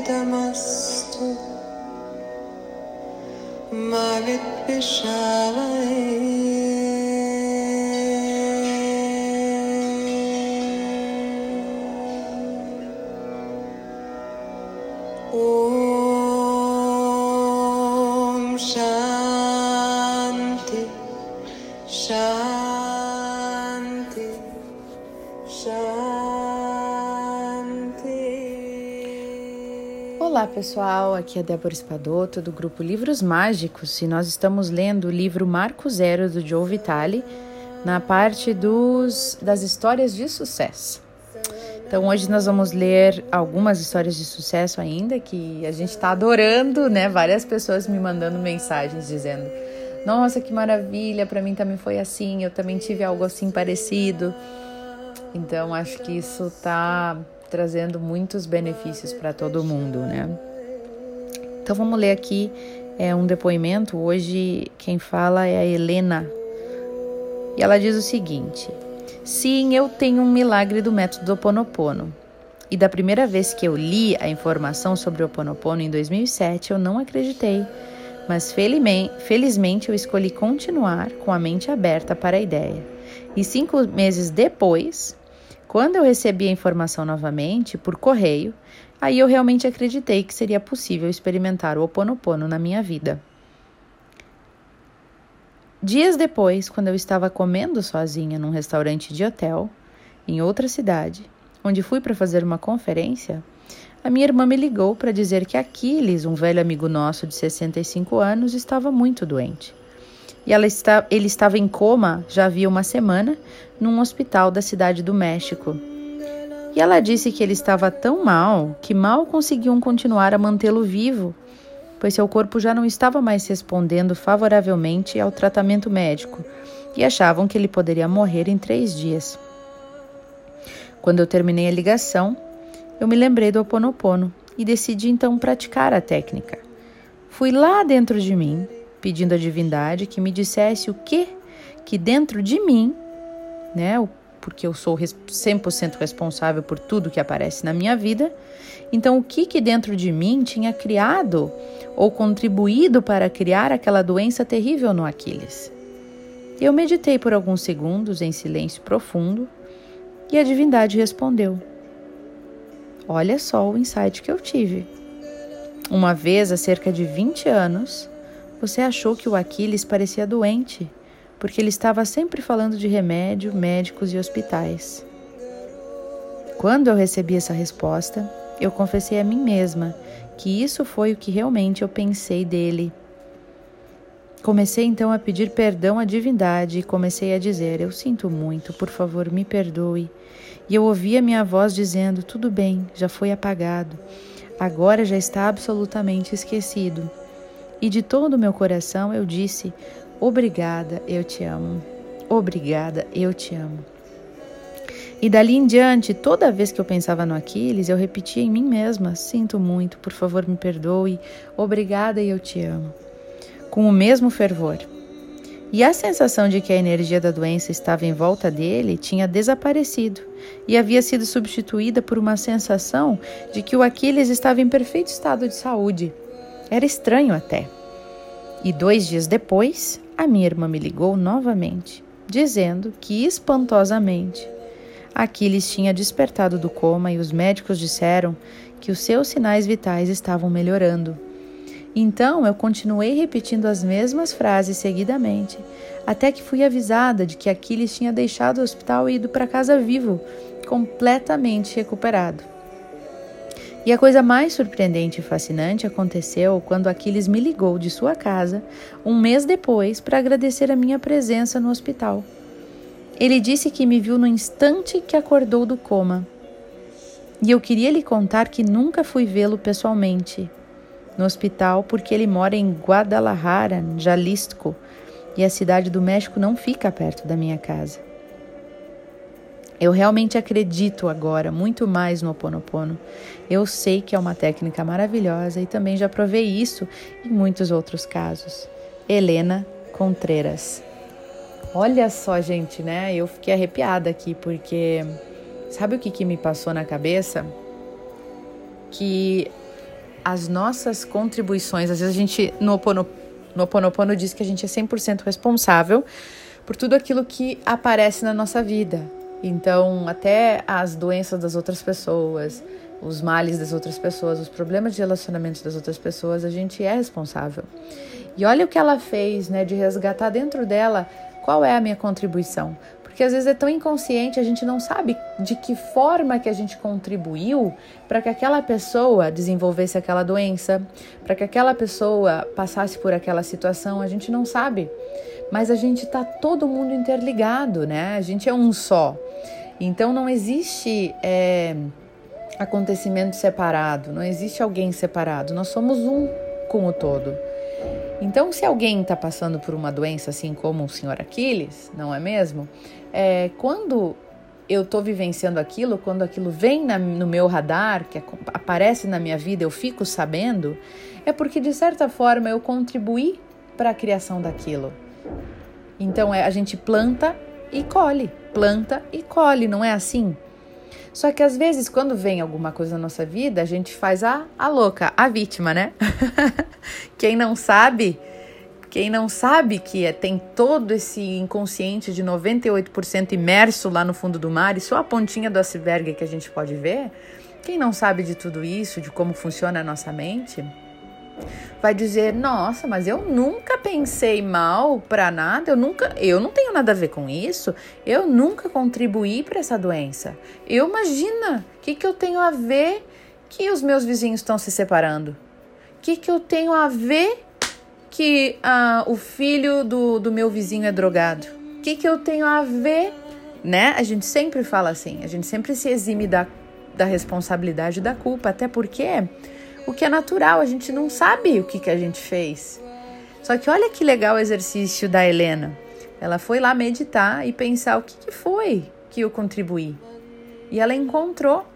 Idamastu Mavit Pishavai Olá pessoal, aqui é Débora Espadoto do grupo Livros Mágicos e nós estamos lendo o livro Marco Zero do Joe Vitale na parte dos, das histórias de sucesso. Então hoje nós vamos ler algumas histórias de sucesso ainda que a gente está adorando, né? Várias pessoas me mandando mensagens dizendo: Nossa, que maravilha! Para mim também foi assim. Eu também tive algo assim parecido. Então acho que isso está trazendo muitos benefícios para todo mundo, né? Então vamos ler aqui é um depoimento. Hoje quem fala é a Helena e ela diz o seguinte. Sim, eu tenho um milagre do método do Oponopono. E da primeira vez que eu li a informação sobre o Oponopono em 2007, eu não acreditei. Mas felizmente eu escolhi continuar com a mente aberta para a ideia. E cinco meses depois, quando eu recebi a informação novamente, por correio, aí eu realmente acreditei que seria possível experimentar o Oponopono na minha vida. Dias depois, quando eu estava comendo sozinha num restaurante de hotel, em outra cidade, onde fui para fazer uma conferência, a minha irmã me ligou para dizer que Aquiles, um velho amigo nosso de 65 anos, estava muito doente. E ela está, ele estava em coma já havia uma semana num hospital da cidade do México. E ela disse que ele estava tão mal que mal conseguiam continuar a mantê-lo vivo pois seu corpo já não estava mais respondendo favoravelmente ao tratamento médico e achavam que ele poderia morrer em três dias. Quando eu terminei a ligação, eu me lembrei do Ho Oponopono e decidi então praticar a técnica. Fui lá dentro de mim, pedindo à divindade que me dissesse o que que dentro de mim, né, porque eu sou 100% responsável por tudo que aparece na minha vida, então o que que dentro de mim tinha criado ou contribuído para criar aquela doença terrível no Aquiles. Eu meditei por alguns segundos em silêncio profundo e a divindade respondeu: Olha só o insight que eu tive. Uma vez, há cerca de 20 anos, você achou que o Aquiles parecia doente, porque ele estava sempre falando de remédio, médicos e hospitais. Quando eu recebi essa resposta, eu confessei a mim mesma que isso foi o que realmente eu pensei dele. Comecei então a pedir perdão à divindade e comecei a dizer: Eu sinto muito, por favor, me perdoe. E eu ouvi a minha voz dizendo: Tudo bem, já foi apagado. Agora já está absolutamente esquecido. E de todo o meu coração eu disse: Obrigada, eu te amo. Obrigada, eu te amo. E dali em diante, toda vez que eu pensava no Aquiles, eu repetia em mim mesma: Sinto muito, por favor, me perdoe, obrigada eu te amo. Com o mesmo fervor. E a sensação de que a energia da doença estava em volta dele tinha desaparecido e havia sido substituída por uma sensação de que o Aquiles estava em perfeito estado de saúde. Era estranho até. E dois dias depois, a minha irmã me ligou novamente, dizendo que espantosamente Aquiles tinha despertado do coma e os médicos disseram que os seus sinais vitais estavam melhorando. Então eu continuei repetindo as mesmas frases seguidamente, até que fui avisada de que Aquiles tinha deixado o hospital e ido para casa vivo, completamente recuperado. E a coisa mais surpreendente e fascinante aconteceu quando Aquiles me ligou de sua casa um mês depois para agradecer a minha presença no hospital. Ele disse que me viu no instante que acordou do coma. E eu queria lhe contar que nunca fui vê-lo pessoalmente no hospital porque ele mora em Guadalajara, Jalisco, e a cidade do México não fica perto da minha casa. Eu realmente acredito agora muito mais no Ho Oponopono. Eu sei que é uma técnica maravilhosa e também já provei isso em muitos outros casos. Helena Contreras. Olha só, gente, né? Eu fiquei arrepiada aqui porque sabe o que, que me passou na cabeça? Que as nossas contribuições, às vezes a gente no Oponopono, no Oponopono diz que a gente é 100% responsável por tudo aquilo que aparece na nossa vida. Então, até as doenças das outras pessoas, os males das outras pessoas, os problemas de relacionamento das outras pessoas, a gente é responsável. E olha o que ela fez, né, de resgatar dentro dela qual é a minha contribuição. Porque às vezes é tão inconsciente, a gente não sabe de que forma que a gente contribuiu para que aquela pessoa desenvolvesse aquela doença, para que aquela pessoa passasse por aquela situação, a gente não sabe. Mas a gente está todo mundo interligado, né? A gente é um só. Então não existe é, acontecimento separado, não existe alguém separado. Nós somos um com o todo. Então, se alguém está passando por uma doença, assim como o senhor Aquiles, não é mesmo? É, quando eu estou vivenciando aquilo, quando aquilo vem na, no meu radar, que aparece na minha vida, eu fico sabendo, é porque de certa forma eu contribuí para a criação daquilo. Então é, a gente planta e colhe, planta e colhe, não é assim? Só que às vezes, quando vem alguma coisa na nossa vida, a gente faz a, a louca, a vítima, né? quem não sabe, quem não sabe que é, tem todo esse inconsciente de 98% imerso lá no fundo do mar e só a pontinha do iceberg que a gente pode ver, quem não sabe de tudo isso, de como funciona a nossa mente, vai dizer: "Nossa, mas eu nunca pensei mal para nada, eu nunca, eu não tenho nada a ver com isso, eu nunca contribuí para essa doença. Eu imagina, o que que eu tenho a ver que os meus vizinhos estão se separando? Que que eu tenho a ver que ah, o filho do, do meu vizinho é drogado? Que que eu tenho a ver, né? A gente sempre fala assim, a gente sempre se exime da da responsabilidade da culpa, até porque o que é natural, a gente não sabe o que, que a gente fez. Só que olha que legal o exercício da Helena. Ela foi lá meditar e pensar o que, que foi que eu contribuí. E ela encontrou.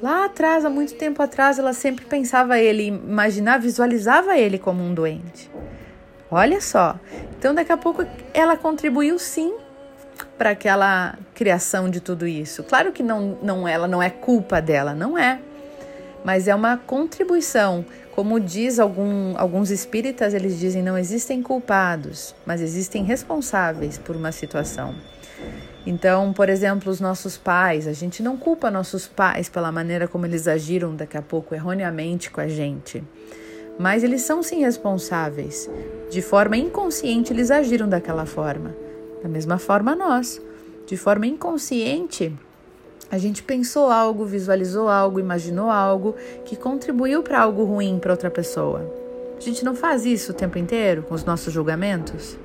Lá atrás, há muito tempo atrás, ela sempre pensava ele, imaginava, visualizava ele como um doente. Olha só. Então, daqui a pouco, ela contribuiu sim para aquela criação de tudo isso. Claro que não, não, ela não é culpa dela, não é mas é uma contribuição. Como diz algum, alguns espíritas, eles dizem não existem culpados, mas existem responsáveis por uma situação. Então, por exemplo, os nossos pais, a gente não culpa nossos pais pela maneira como eles agiram daqui a pouco erroneamente com a gente. Mas eles são sim responsáveis. De forma inconsciente, eles agiram daquela forma. Da mesma forma, nós. De forma inconsciente, a gente pensou algo, visualizou algo, imaginou algo que contribuiu para algo ruim para outra pessoa. A gente não faz isso o tempo inteiro com os nossos julgamentos?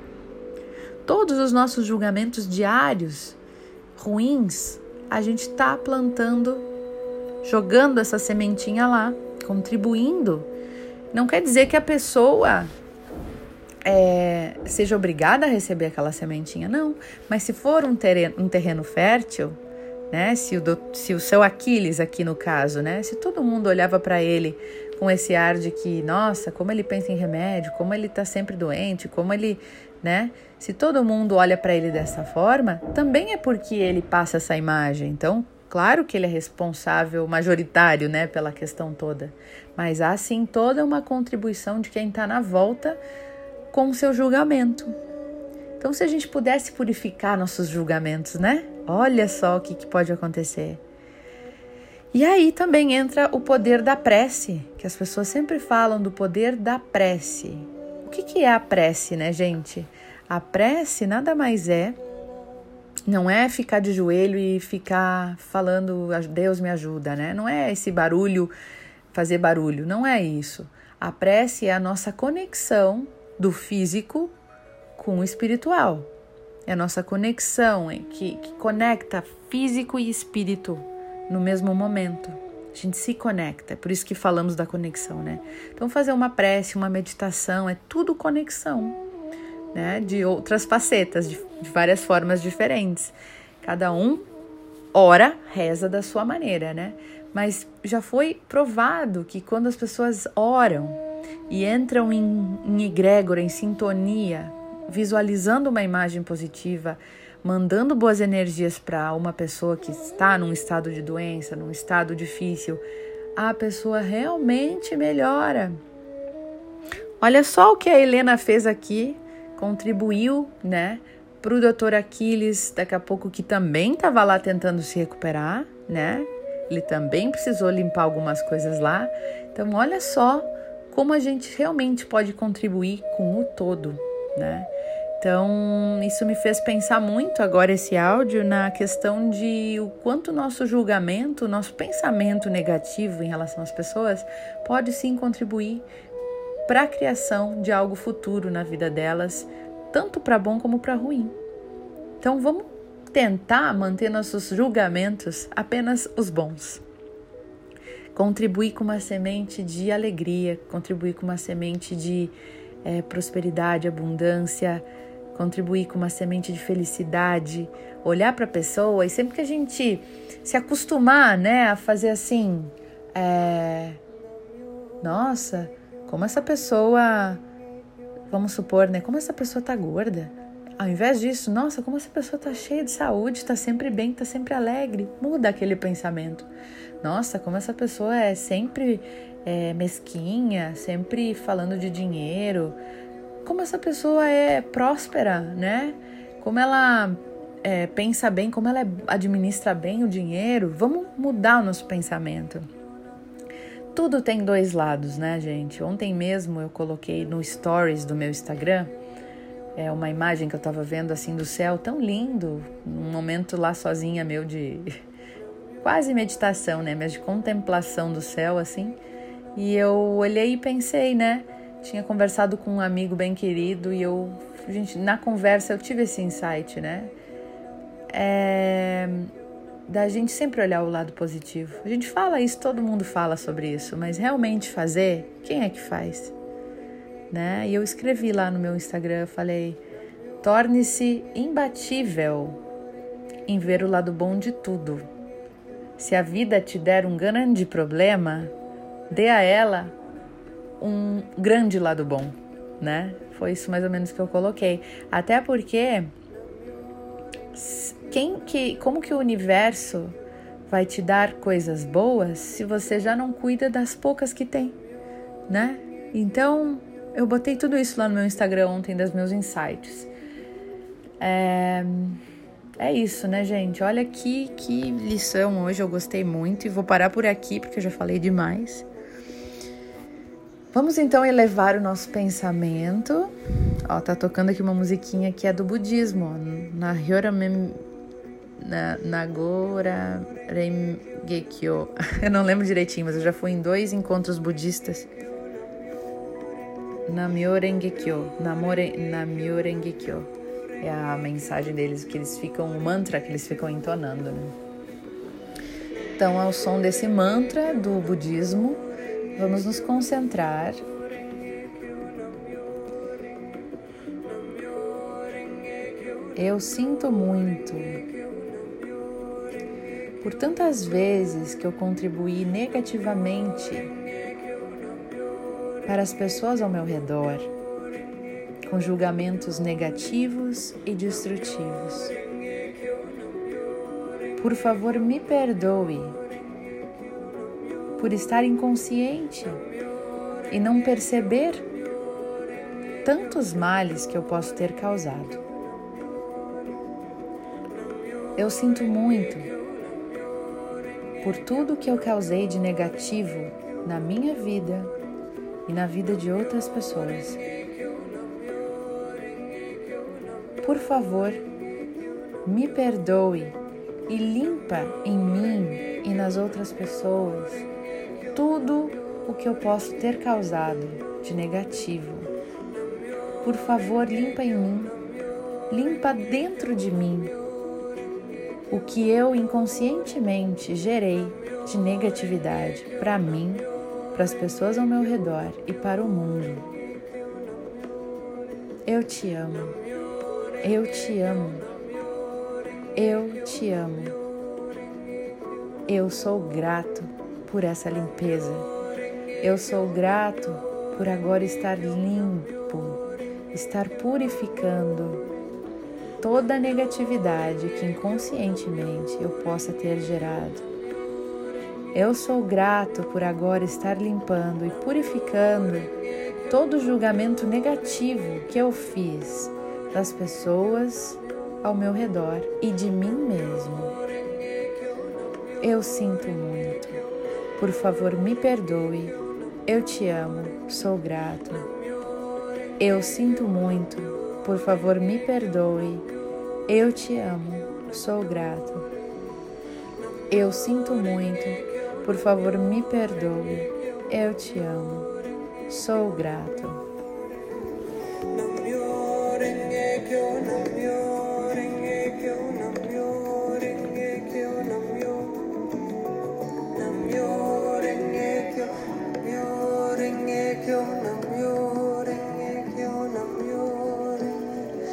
Todos os nossos julgamentos diários ruins, a gente está plantando, jogando essa sementinha lá, contribuindo. Não quer dizer que a pessoa é, seja obrigada a receber aquela sementinha, não. Mas se for um terreno, um terreno fértil, né? Se o, do, se o seu Aquiles aqui no caso, né? Se todo mundo olhava para ele com esse ar de que, nossa, como ele pensa em remédio, como ele está sempre doente, como ele, né? Se todo mundo olha para ele dessa forma, também é porque ele passa essa imagem. Então, claro que ele é responsável majoritário, né, pela questão toda. Mas há sim toda uma contribuição de quem está na volta com o seu julgamento. Então, se a gente pudesse purificar nossos julgamentos, né? Olha só o que, que pode acontecer. E aí também entra o poder da prece, que as pessoas sempre falam do poder da prece. O que, que é a prece, né, gente? A prece nada mais é, não é ficar de joelho e ficar falando Deus me ajuda, né? Não é esse barulho, fazer barulho, não é isso. A prece é a nossa conexão do físico com o espiritual. É a nossa conexão que, que conecta físico e espírito no mesmo momento. A gente se conecta, é por isso que falamos da conexão, né? Então, fazer uma prece, uma meditação, é tudo conexão, né? De outras facetas, de, de várias formas diferentes. Cada um ora, reza da sua maneira, né? Mas já foi provado que quando as pessoas oram e entram em, em egrégora, em sintonia, visualizando uma imagem positiva, mandando boas energias para uma pessoa que está num estado de doença, num estado difícil, a pessoa realmente melhora. Olha só o que a Helena fez aqui, contribuiu, né, para o doutor Aquiles, daqui a pouco que também estava lá tentando se recuperar, né? Ele também precisou limpar algumas coisas lá. Então, olha só como a gente realmente pode contribuir com o todo, né? Então, isso me fez pensar muito agora esse áudio na questão de o quanto nosso julgamento, nosso pensamento negativo em relação às pessoas pode sim contribuir para a criação de algo futuro na vida delas, tanto para bom como para ruim. Então, vamos tentar manter nossos julgamentos apenas os bons. Contribuir com uma semente de alegria, contribuir com uma semente de é, prosperidade, abundância, contribuir com uma semente de felicidade, olhar para a pessoa e sempre que a gente se acostumar, né, a fazer assim, é, nossa, como essa pessoa, vamos supor, né, como essa pessoa tá gorda. Ao invés disso, nossa, como essa pessoa tá cheia de saúde, tá sempre bem, tá sempre alegre. Muda aquele pensamento. Nossa, como essa pessoa é sempre é, mesquinha, sempre falando de dinheiro. Como essa pessoa é próspera, né? Como ela é, pensa bem, como ela administra bem o dinheiro. Vamos mudar o nosso pensamento. Tudo tem dois lados, né, gente? Ontem mesmo eu coloquei no stories do meu Instagram é uma imagem que eu estava vendo assim do céu tão lindo, um momento lá sozinha meu de quase meditação, né, mas de contemplação do céu assim. E eu olhei e pensei, né? Tinha conversado com um amigo bem querido e eu, gente, na conversa eu tive esse insight, né? É, da gente sempre olhar o lado positivo. A gente fala isso, todo mundo fala sobre isso, mas realmente fazer, quem é que faz? né? E eu escrevi lá no meu Instagram, falei: torne-se imbatível em ver o lado bom de tudo. Se a vida te der um grande problema, dê a ela um grande lado bom, né? Foi isso mais ou menos que eu coloquei. Até porque quem que, como que o universo vai te dar coisas boas se você já não cuida das poucas que tem, né? Então, eu botei tudo isso lá no meu Instagram ontem, das meus insights. É, é isso, né, gente? Olha que, que lição hoje, eu gostei muito e vou parar por aqui porque eu já falei demais. Vamos então elevar o nosso pensamento. Ó, tá tocando aqui uma musiquinha que é do budismo, ó, na Hyoramem na Nagora Rengekyo. Eu não lembro direitinho, mas eu já fui em dois encontros budistas Namyo Rengekyo, Namore, Namyo. É a mensagem deles, que eles ficam, o mantra que eles ficam entonando. Né? Então, ao som desse mantra do budismo, vamos nos concentrar Eu sinto muito por tantas vezes que eu contribuí negativamente para as pessoas ao meu redor, com julgamentos negativos e destrutivos. Por favor, me perdoe por estar inconsciente e não perceber tantos males que eu posso ter causado. Eu sinto muito por tudo que eu causei de negativo na minha vida e na vida de outras pessoas. Por favor, me perdoe e limpa em mim e nas outras pessoas tudo o que eu posso ter causado de negativo. Por favor, limpa em mim, limpa dentro de mim o que eu inconscientemente gerei de negatividade para mim para as pessoas ao meu redor e para o mundo. Eu te amo. Eu te amo. Eu te amo. Eu sou grato por essa limpeza. Eu sou grato por agora estar limpo, estar purificando toda a negatividade que inconscientemente eu possa ter gerado. Eu sou grato por agora estar limpando e purificando todo julgamento negativo que eu fiz das pessoas ao meu redor e de mim mesmo. Eu sinto muito. Por favor, me perdoe. Eu te amo, sou grato. Eu sinto muito. Por favor, me perdoe. Eu te amo, sou grato. Eu sinto muito. Por favor, me perdoe. Eu te amo, sou grato.